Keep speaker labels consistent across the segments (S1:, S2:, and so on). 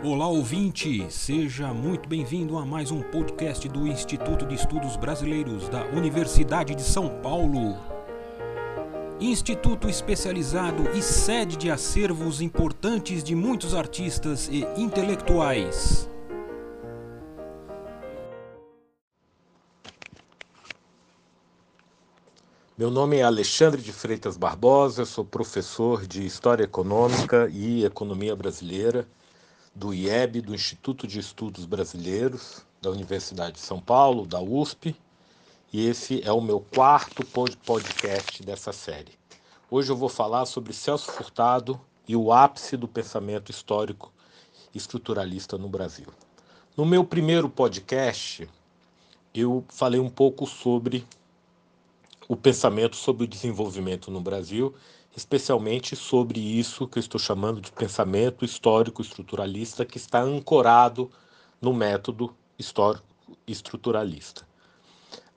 S1: Olá ouvinte, seja muito bem-vindo a mais um podcast do Instituto de Estudos Brasileiros da Universidade de São Paulo. Instituto especializado e sede de acervos importantes de muitos artistas e intelectuais.
S2: Meu nome é Alexandre de Freitas Barbosa, sou professor de História Econômica e Economia Brasileira do IEB, do Instituto de Estudos Brasileiros, da Universidade de São Paulo, da USP, e esse é o meu quarto podcast dessa série. Hoje eu vou falar sobre Celso Furtado e o ápice do pensamento histórico estruturalista no Brasil. No meu primeiro podcast, eu falei um pouco sobre o pensamento sobre o desenvolvimento no Brasil especialmente sobre isso que eu estou chamando de pensamento histórico estruturalista, que está ancorado no método histórico estruturalista.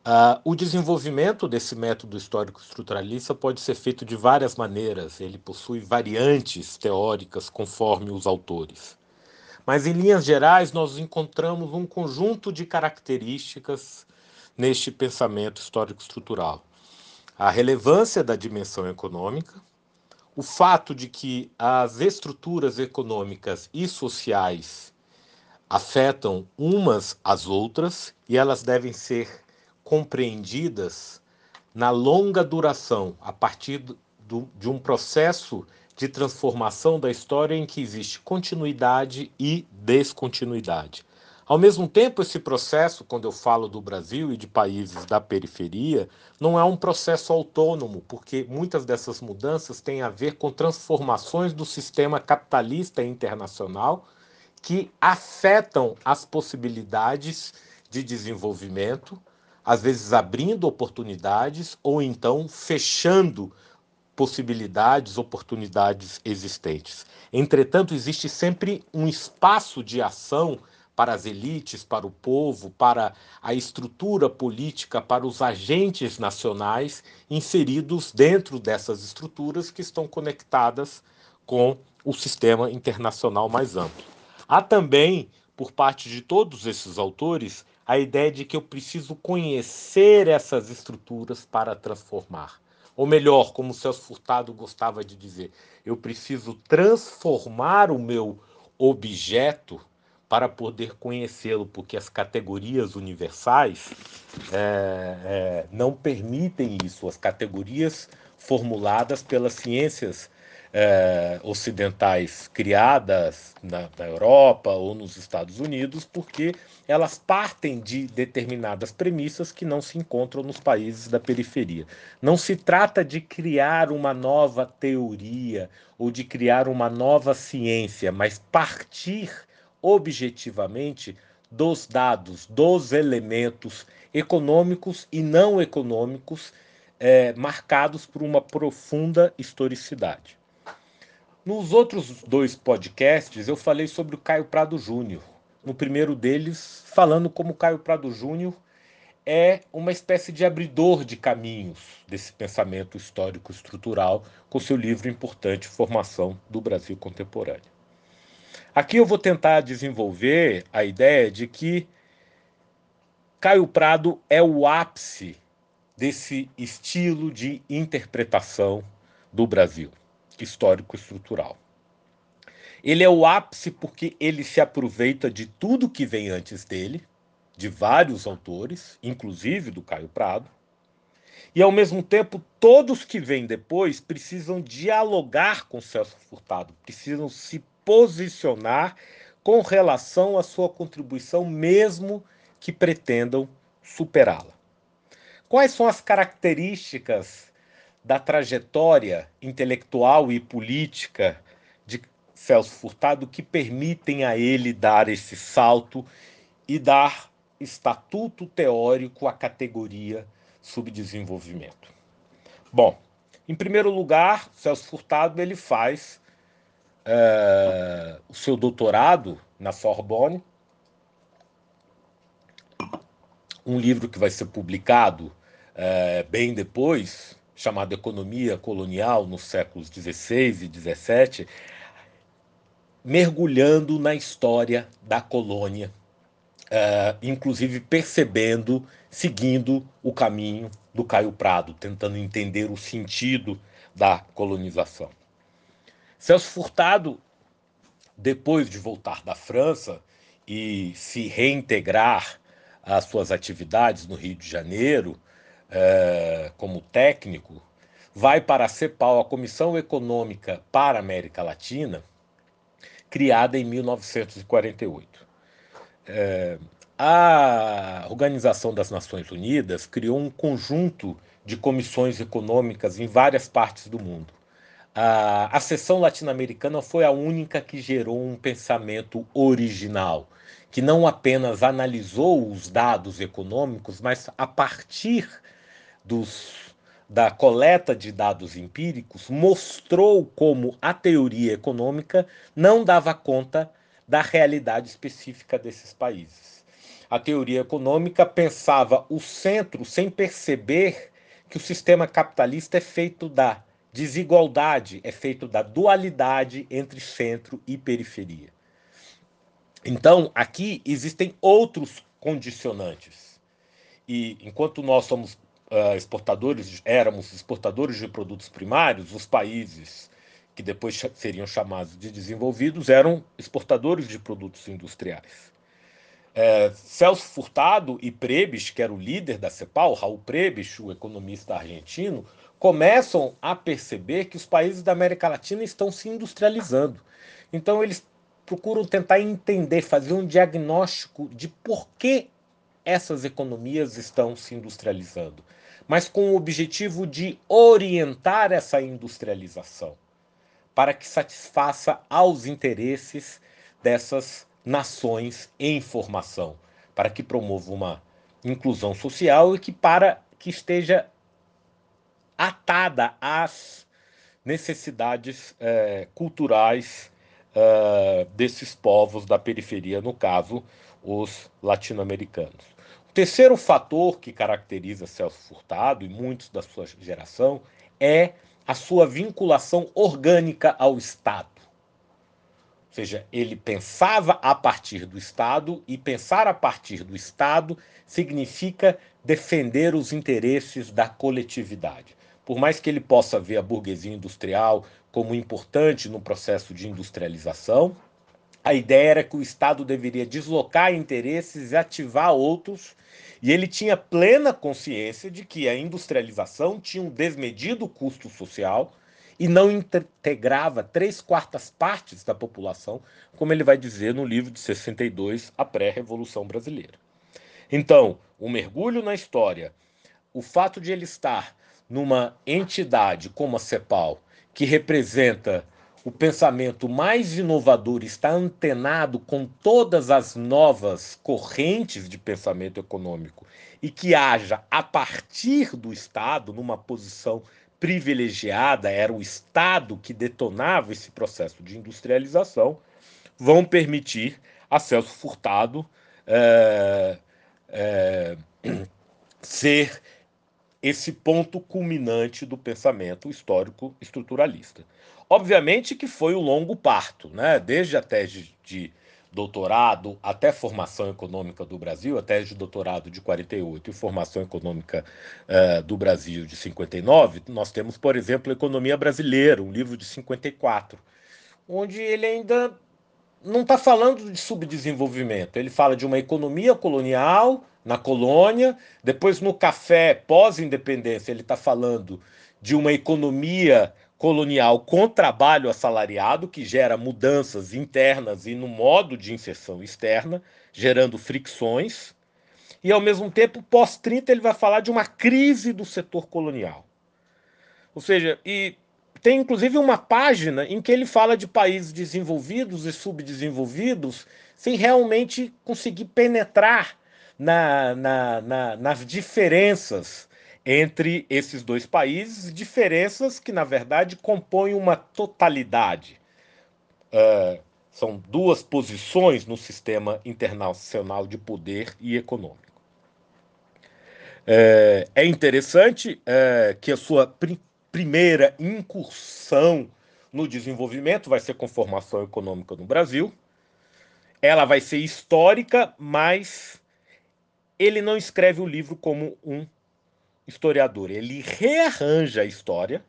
S2: Uh, o desenvolvimento desse método histórico estruturalista pode ser feito de várias maneiras, ele possui variantes teóricas conforme os autores. Mas, em linhas gerais, nós encontramos um conjunto de características neste pensamento histórico estrutural. A relevância da dimensão econômica, o fato de que as estruturas econômicas e sociais afetam umas às outras e elas devem ser compreendidas na longa duração, a partir do, de um processo de transformação da história em que existe continuidade e descontinuidade. Ao mesmo tempo, esse processo, quando eu falo do Brasil e de países da periferia, não é um processo autônomo, porque muitas dessas mudanças têm a ver com transformações do sistema capitalista internacional que afetam as possibilidades de desenvolvimento, às vezes abrindo oportunidades ou então fechando possibilidades, oportunidades existentes. Entretanto, existe sempre um espaço de ação para as elites, para o povo, para a estrutura política, para os agentes nacionais inseridos dentro dessas estruturas que estão conectadas com o sistema internacional mais amplo. Há também, por parte de todos esses autores, a ideia de que eu preciso conhecer essas estruturas para transformar. Ou melhor, como o Celso Furtado gostava de dizer, eu preciso transformar o meu objeto para poder conhecê-lo, porque as categorias universais é, é, não permitem isso. As categorias formuladas pelas ciências é, ocidentais criadas na, na, Europa ou nos Estados Unidos, porque elas partem de determinadas premissas que não se encontram nos países da periferia. Não se trata de criar uma nova teoria ou de criar uma nova ciência, mas partir objetivamente dos dados, dos elementos econômicos e não econômicos é, marcados por uma profunda historicidade. Nos outros dois podcasts, eu falei sobre o Caio Prado Júnior. No primeiro deles, falando como Caio Prado Júnior é uma espécie de abridor de caminhos desse pensamento histórico estrutural com seu livro importante Formação do Brasil Contemporâneo. Aqui eu vou tentar desenvolver a ideia de que Caio Prado é o ápice desse estilo de interpretação do Brasil, histórico-estrutural. Ele é o ápice porque ele se aproveita de tudo que vem antes dele, de vários autores, inclusive do Caio Prado, e ao mesmo tempo todos que vêm depois precisam dialogar com Celso Furtado, precisam se posicionar com relação à sua contribuição, mesmo que pretendam superá-la. Quais são as características da trajetória intelectual e política de Celso Furtado que permitem a ele dar esse salto e dar estatuto teórico à categoria subdesenvolvimento? Bom, em primeiro lugar, Celso Furtado ele faz é, o seu doutorado na Sorbonne, um livro que vai ser publicado é, bem depois, chamado Economia Colonial nos séculos XVI e XVII, mergulhando na história da colônia, uh, inclusive percebendo, seguindo o caminho do Caio Prado, tentando entender o sentido da colonização. Celso Furtado, depois de voltar da França e se reintegrar às suas atividades no Rio de Janeiro, uh, como técnico, vai para a CEPAL, a Comissão Econômica para a América Latina, criada em 1948. É, a Organização das Nações Unidas criou um conjunto de comissões econômicas em várias partes do mundo. A, a seção latino-americana foi a única que gerou um pensamento original, que não apenas analisou os dados econômicos, mas a partir dos da coleta de dados empíricos mostrou como a teoria econômica não dava conta da realidade específica desses países. A teoria econômica pensava o centro sem perceber que o sistema capitalista é feito da desigualdade, é feito da dualidade entre centro e periferia. Então, aqui existem outros condicionantes. E enquanto nós somos uh, exportadores, éramos exportadores de produtos primários, os países que depois seriam chamados de desenvolvidos eram exportadores de produtos industriais. É, Celso Furtado e Prebes, que era o líder da CEPAL, Raul Prebes, o economista argentino, começam a perceber que os países da América Latina estão se industrializando. Então eles procuram tentar entender, fazer um diagnóstico de por que essas economias estão se industrializando mas com o objetivo de orientar essa industrialização para que satisfaça aos interesses dessas nações em formação, para que promova uma inclusão social e que para que esteja atada às necessidades é, culturais é, desses povos da periferia, no caso, os latino-americanos. O terceiro fator que caracteriza Celso Furtado e muitos da sua geração é a sua vinculação orgânica ao Estado. Ou seja, ele pensava a partir do Estado e pensar a partir do Estado significa defender os interesses da coletividade. Por mais que ele possa ver a burguesia industrial como importante no processo de industrialização, a ideia era que o Estado deveria deslocar interesses e ativar outros, e ele tinha plena consciência de que a industrialização tinha um desmedido custo social e não integrava três quartas partes da população, como ele vai dizer no livro de 62, A Pré-Revolução Brasileira. Então, o mergulho na história, o fato de ele estar numa entidade como a CEPAL, que representa o pensamento mais inovador está antenado com todas as novas correntes de pensamento econômico e que haja a partir do Estado, numa posição privilegiada, era o Estado que detonava esse processo de industrialização, vão permitir a Celso Furtado é, é, ser esse ponto culminante do pensamento histórico estruturalista. Obviamente que foi um longo parto, né? desde a tese de doutorado até formação econômica do Brasil, a tese de doutorado de 48 e formação econômica uh, do Brasil de 59, nós temos, por exemplo, Economia Brasileira, um livro de 54, onde ele ainda não está falando de subdesenvolvimento, ele fala de uma economia colonial na colônia, depois no café pós-independência ele está falando de uma economia colonial com trabalho assalariado, que gera mudanças internas e no modo de inserção externa, gerando fricções. E, ao mesmo tempo, pós-30, ele vai falar de uma crise do setor colonial. Ou seja, e tem inclusive uma página em que ele fala de países desenvolvidos e subdesenvolvidos sem realmente conseguir penetrar na, na, na, nas diferenças entre esses dois países, diferenças que, na verdade, compõem uma totalidade. Uh, são duas posições no sistema internacional de poder e econômico. É, é interessante é, que a sua primeira incursão no desenvolvimento, vai ser com formação econômica no Brasil. Ela vai ser histórica, mas ele não escreve o livro como um historiador. Ele rearranja a história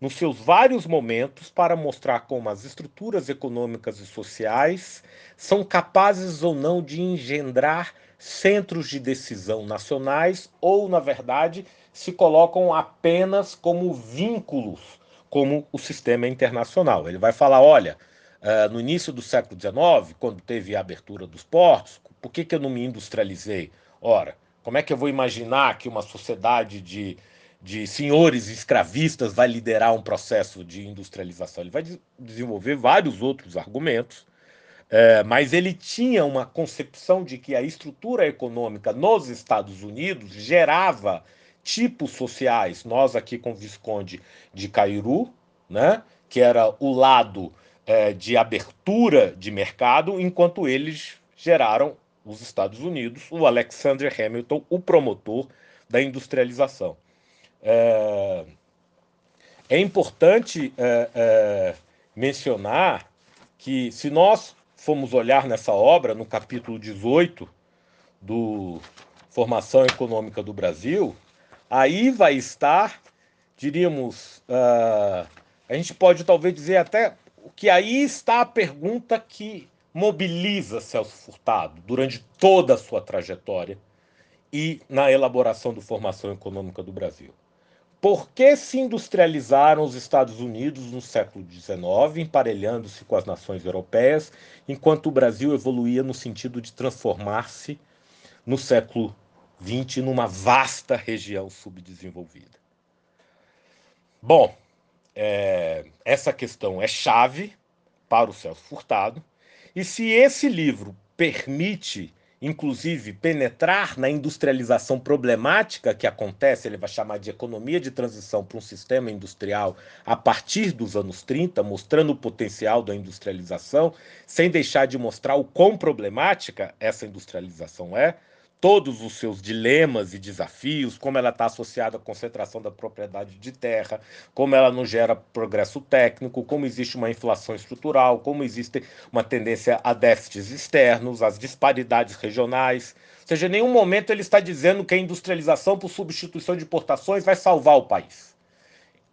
S2: nos seus vários momentos para mostrar como as estruturas econômicas e sociais são capazes ou não de engendrar centros de decisão nacionais ou, na verdade, se colocam apenas como vínculos, como o sistema internacional. Ele vai falar: olha, uh, no início do século XIX, quando teve a abertura dos portos, por que, que eu não me industrializei? Ora, como é que eu vou imaginar que uma sociedade de, de senhores escravistas vai liderar um processo de industrialização? Ele vai desenvolver vários outros argumentos é, mas ele tinha uma concepção de que a estrutura econômica nos Estados Unidos gerava tipos sociais. Nós aqui com o Visconde de Cairu, né, que era o lado é, de abertura de mercado, enquanto eles geraram os Estados Unidos, o Alexander Hamilton, o promotor da industrialização. É, é importante é, é mencionar que se nós formos olhar nessa obra, no capítulo 18 do Formação Econômica do Brasil, aí vai estar, diríamos, uh, a gente pode talvez dizer até que aí está a pergunta que mobiliza Celso Furtado durante toda a sua trajetória e na elaboração do Formação Econômica do Brasil. Por que se industrializaram os Estados Unidos no século XIX, emparelhando-se com as nações europeias, enquanto o Brasil evoluía no sentido de transformar-se no século XX numa vasta região subdesenvolvida? Bom, é, essa questão é chave para o Celso Furtado, e se esse livro permite inclusive penetrar na industrialização problemática que acontece, ele vai chamar de economia de transição para um sistema industrial a partir dos anos 30, mostrando o potencial da industrialização, sem deixar de mostrar o quão problemática essa industrialização é, todos os seus dilemas e desafios, como ela está associada à concentração da propriedade de terra, como ela não gera progresso técnico, como existe uma inflação estrutural, como existe uma tendência a déficits externos, as disparidades regionais. Ou seja, em nenhum momento ele está dizendo que a industrialização por substituição de importações vai salvar o país.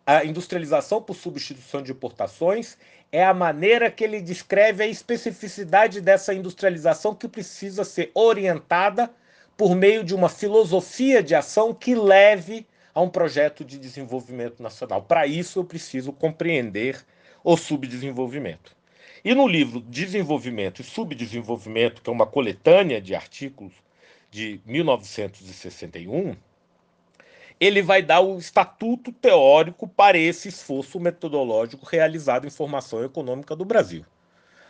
S2: A industrialização por substituição de importações é a maneira que ele descreve a especificidade dessa industrialização que precisa ser orientada por meio de uma filosofia de ação que leve a um projeto de desenvolvimento nacional. Para isso, eu preciso compreender o subdesenvolvimento. E no livro Desenvolvimento e Subdesenvolvimento, que é uma coletânea de artigos de 1961, ele vai dar o estatuto teórico para esse esforço metodológico realizado em formação econômica do Brasil.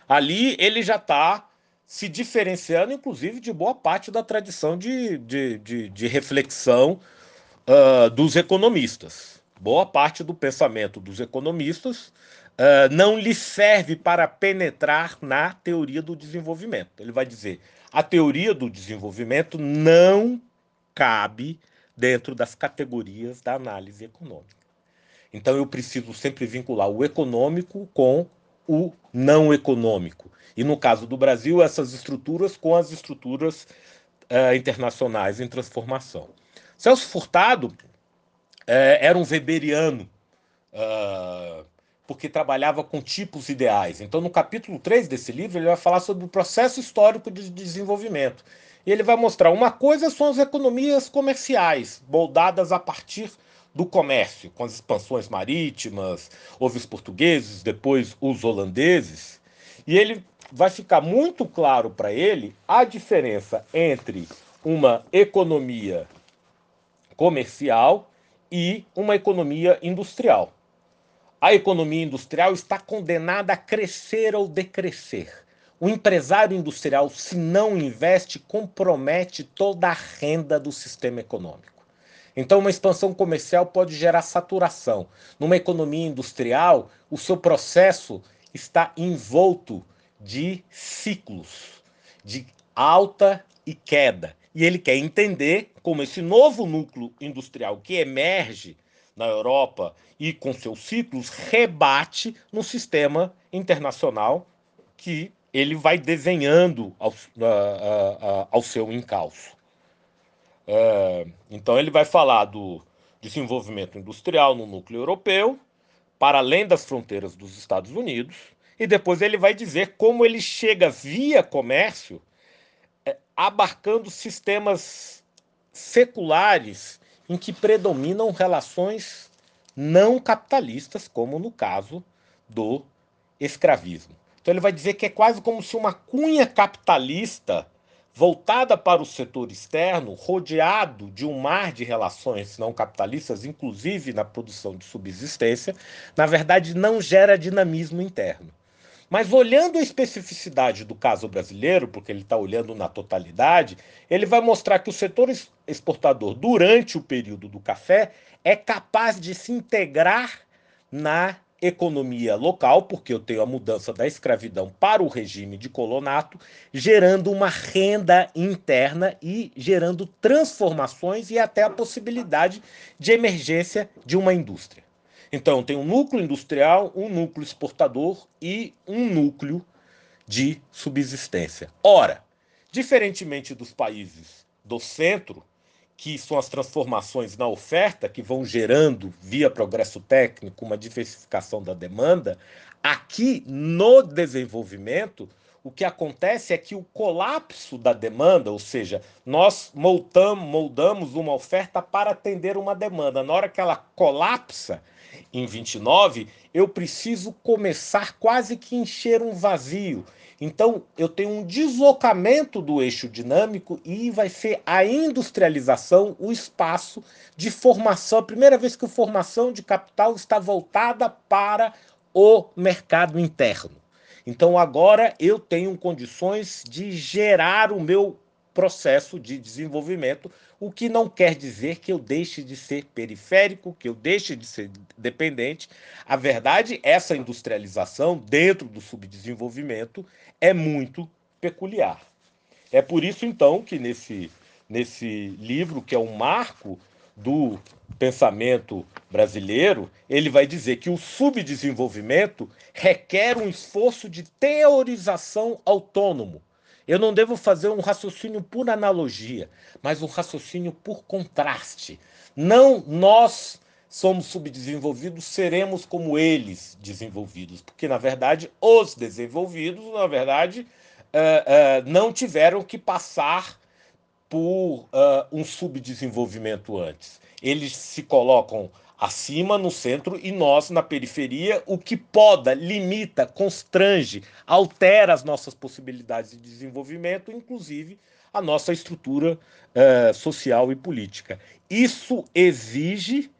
S2: Ali ele já está se diferenciando, inclusive, de boa parte da tradição de, de, de, de reflexão uh, dos economistas. Boa parte do pensamento dos economistas uh, não lhe serve para penetrar na teoria do desenvolvimento. Ele vai dizer: a teoria do desenvolvimento não cabe dentro das categorias da análise econômica. Então eu preciso sempre vincular o econômico com o não econômico. E no caso do Brasil, essas estruturas com as estruturas uh, internacionais em transformação. Celso Furtado uh, era um weberiano, uh, porque trabalhava com tipos ideais. Então, no capítulo 3 desse livro, ele vai falar sobre o processo histórico de desenvolvimento. E ele vai mostrar uma coisa são as economias comerciais, moldadas a partir do comércio, com as expansões marítimas, houve os portugueses, depois os holandeses, e ele vai ficar muito claro para ele a diferença entre uma economia comercial e uma economia industrial. A economia industrial está condenada a crescer ou decrescer. O empresário industrial, se não investe, compromete toda a renda do sistema econômico. Então, uma expansão comercial pode gerar saturação. Numa economia industrial, o seu processo está envolto de ciclos, de alta e queda. E ele quer entender como esse novo núcleo industrial que emerge na Europa e com seus ciclos, rebate no sistema internacional que ele vai desenhando ao, ao seu encalço. É, então, ele vai falar do desenvolvimento industrial no núcleo europeu, para além das fronteiras dos Estados Unidos, e depois ele vai dizer como ele chega via comércio, é, abarcando sistemas seculares em que predominam relações não capitalistas, como no caso do escravismo. Então ele vai dizer que é quase como se uma cunha capitalista voltada para o setor externo, rodeado de um mar de relações não capitalistas, inclusive na produção de subsistência, na verdade não gera dinamismo interno. Mas olhando a especificidade do caso brasileiro, porque ele está olhando na totalidade, ele vai mostrar que o setor exportador, durante o período do café, é capaz de se integrar na economia local, porque eu tenho a mudança da escravidão para o regime de colonato, gerando uma renda interna e gerando transformações e até a possibilidade de emergência de uma indústria. Então, tem um núcleo industrial, um núcleo exportador e um núcleo de subsistência. Ora, diferentemente dos países do centro, que são as transformações na oferta que vão gerando, via progresso técnico, uma diversificação da demanda, aqui no desenvolvimento, o que acontece é que o colapso da demanda, ou seja, nós moldamos, uma oferta para atender uma demanda. Na hora que ela colapsa, em 29, eu preciso começar quase que encher um vazio. Então, eu tenho um deslocamento do eixo dinâmico e vai ser a industrialização o espaço de formação. A primeira vez que a formação de capital está voltada para o mercado interno. Então, agora eu tenho condições de gerar o meu processo de desenvolvimento, o que não quer dizer que eu deixe de ser periférico, que eu deixe de ser dependente. A verdade, essa industrialização dentro do subdesenvolvimento é muito peculiar. É por isso, então, que nesse, nesse livro, que é um marco do pensamento brasileiro, ele vai dizer que o subdesenvolvimento requer um esforço de teorização autônomo, eu não devo fazer um raciocínio por analogia, mas um raciocínio por contraste. Não nós somos subdesenvolvidos, seremos como eles desenvolvidos, porque na verdade os desenvolvidos, na verdade, uh, uh, não tiveram que passar por uh, um subdesenvolvimento antes. Eles se colocam acima, no centro, e nós na periferia, o que poda, limita, constrange, altera as nossas possibilidades de desenvolvimento, inclusive a nossa estrutura uh, social e política. Isso exige,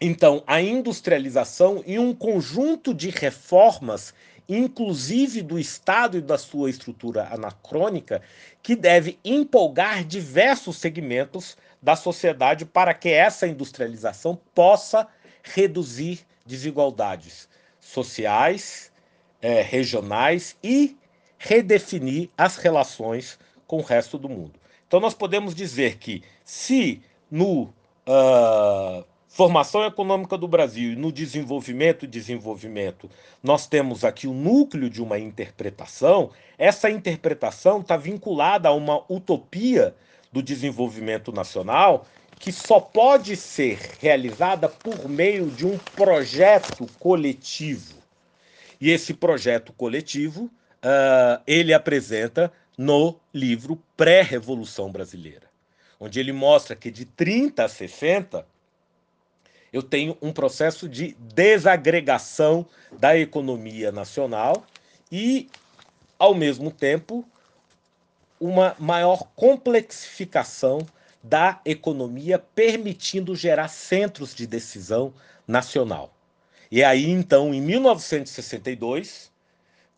S2: então, a industrialização e um conjunto de reformas, inclusive do Estado e da sua estrutura anacrônica, que deve empolgar diversos segmentos da sociedade para que essa industrialização possa reduzir desigualdades sociais, é, regionais e redefinir as relações com o resto do mundo. Então, nós podemos dizer que, se no uh, formação econômica do Brasil e no desenvolvimento e desenvolvimento nós temos aqui o núcleo de uma interpretação, essa interpretação está vinculada a uma utopia do desenvolvimento nacional que só pode ser realizada por meio de um projeto coletivo. E esse projeto coletivo uh, ele apresenta no livro Pré-Revolução Brasileira, onde ele mostra que de 30 a 60 eu tenho um processo de desagregação da economia nacional e, ao mesmo tempo, uma maior complexificação da economia, permitindo gerar centros de decisão nacional. E aí, então, em 1962,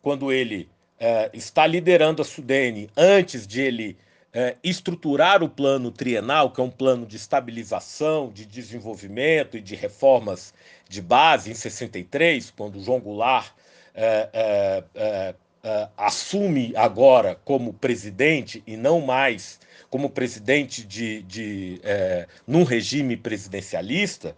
S2: quando ele é, está liderando a Sudene, antes de ele é, estruturar o plano trienal, que é um plano de estabilização, de desenvolvimento e de reformas de base, em 63, quando João Goulart é uh, assume agora como presidente e não mais como presidente de, de é, num regime presidencialista,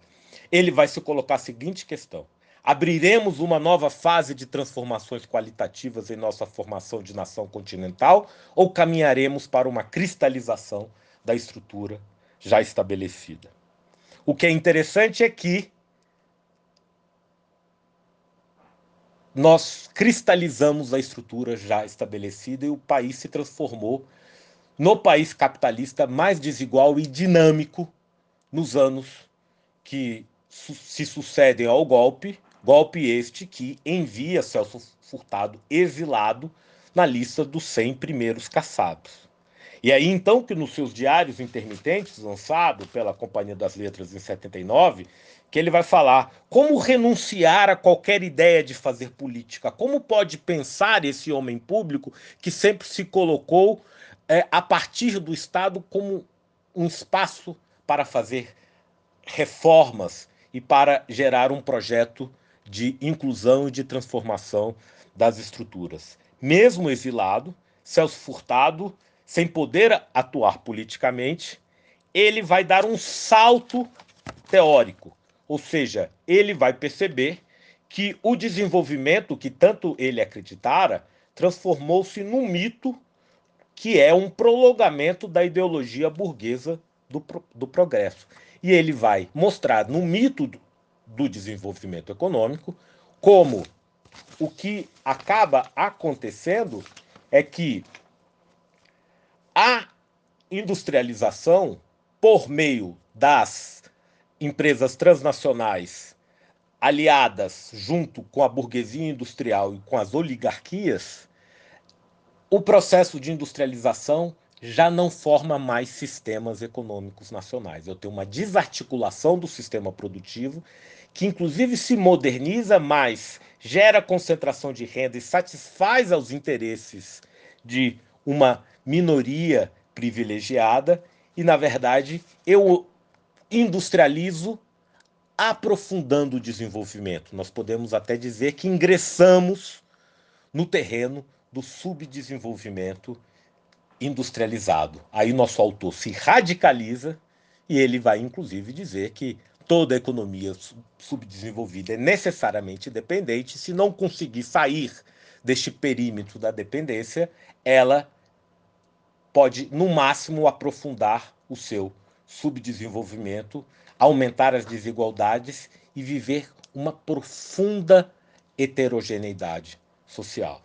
S2: ele vai se colocar a seguinte questão: abriremos uma nova fase de transformações qualitativas em nossa formação de nação continental ou caminharemos para uma cristalização da estrutura já estabelecida? O que é interessante é que nós cristalizamos a estrutura já estabelecida e o país se transformou no país capitalista mais desigual e dinâmico nos anos que su se sucedem ao golpe, golpe este que envia Celso Furtado exilado na lista dos 100 primeiros caçados. E aí então que nos seus diários intermitentes, lançado pela Companhia das Letras em 79, que ele vai falar. Como renunciar a qualquer ideia de fazer política, como pode pensar esse homem público que sempre se colocou é, a partir do Estado como um espaço para fazer reformas e para gerar um projeto de inclusão e de transformação das estruturas. Mesmo exilado, Celso Furtado, sem poder atuar politicamente, ele vai dar um salto teórico ou seja, ele vai perceber que o desenvolvimento que tanto ele acreditara transformou-se num mito que é um prolongamento da ideologia burguesa do, do progresso. E ele vai mostrar no mito do desenvolvimento econômico como o que acaba acontecendo é que a industrialização, por meio das empresas transnacionais aliadas junto com a burguesia industrial e com as oligarquias, o processo de industrialização já não forma mais sistemas econômicos nacionais. Eu tenho uma desarticulação do sistema produtivo, que inclusive se moderniza, mas gera concentração de renda e satisfaz aos interesses de uma minoria privilegiada, e na verdade eu industrializo aprofundando o desenvolvimento. Nós podemos até dizer que ingressamos no terreno do subdesenvolvimento industrializado. Aí nosso autor se radicaliza e ele vai inclusive dizer que toda economia subdesenvolvida é necessariamente dependente. Se não conseguir sair deste perímetro da dependência, ela pode, no máximo, aprofundar o seu subdesenvolvimento, aumentar as desigualdades e viver uma profunda heterogeneidade social.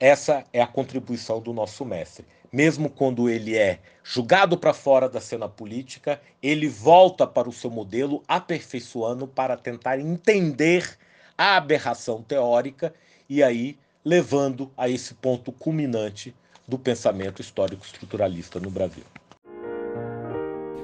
S2: Essa é a contribuição do nosso mestre. Mesmo quando ele é julgado para fora da cena política, ele volta para o seu modelo, aperfeiçoando para tentar entender a aberração teórica e aí levando a esse ponto culminante do pensamento histórico estruturalista no Brasil.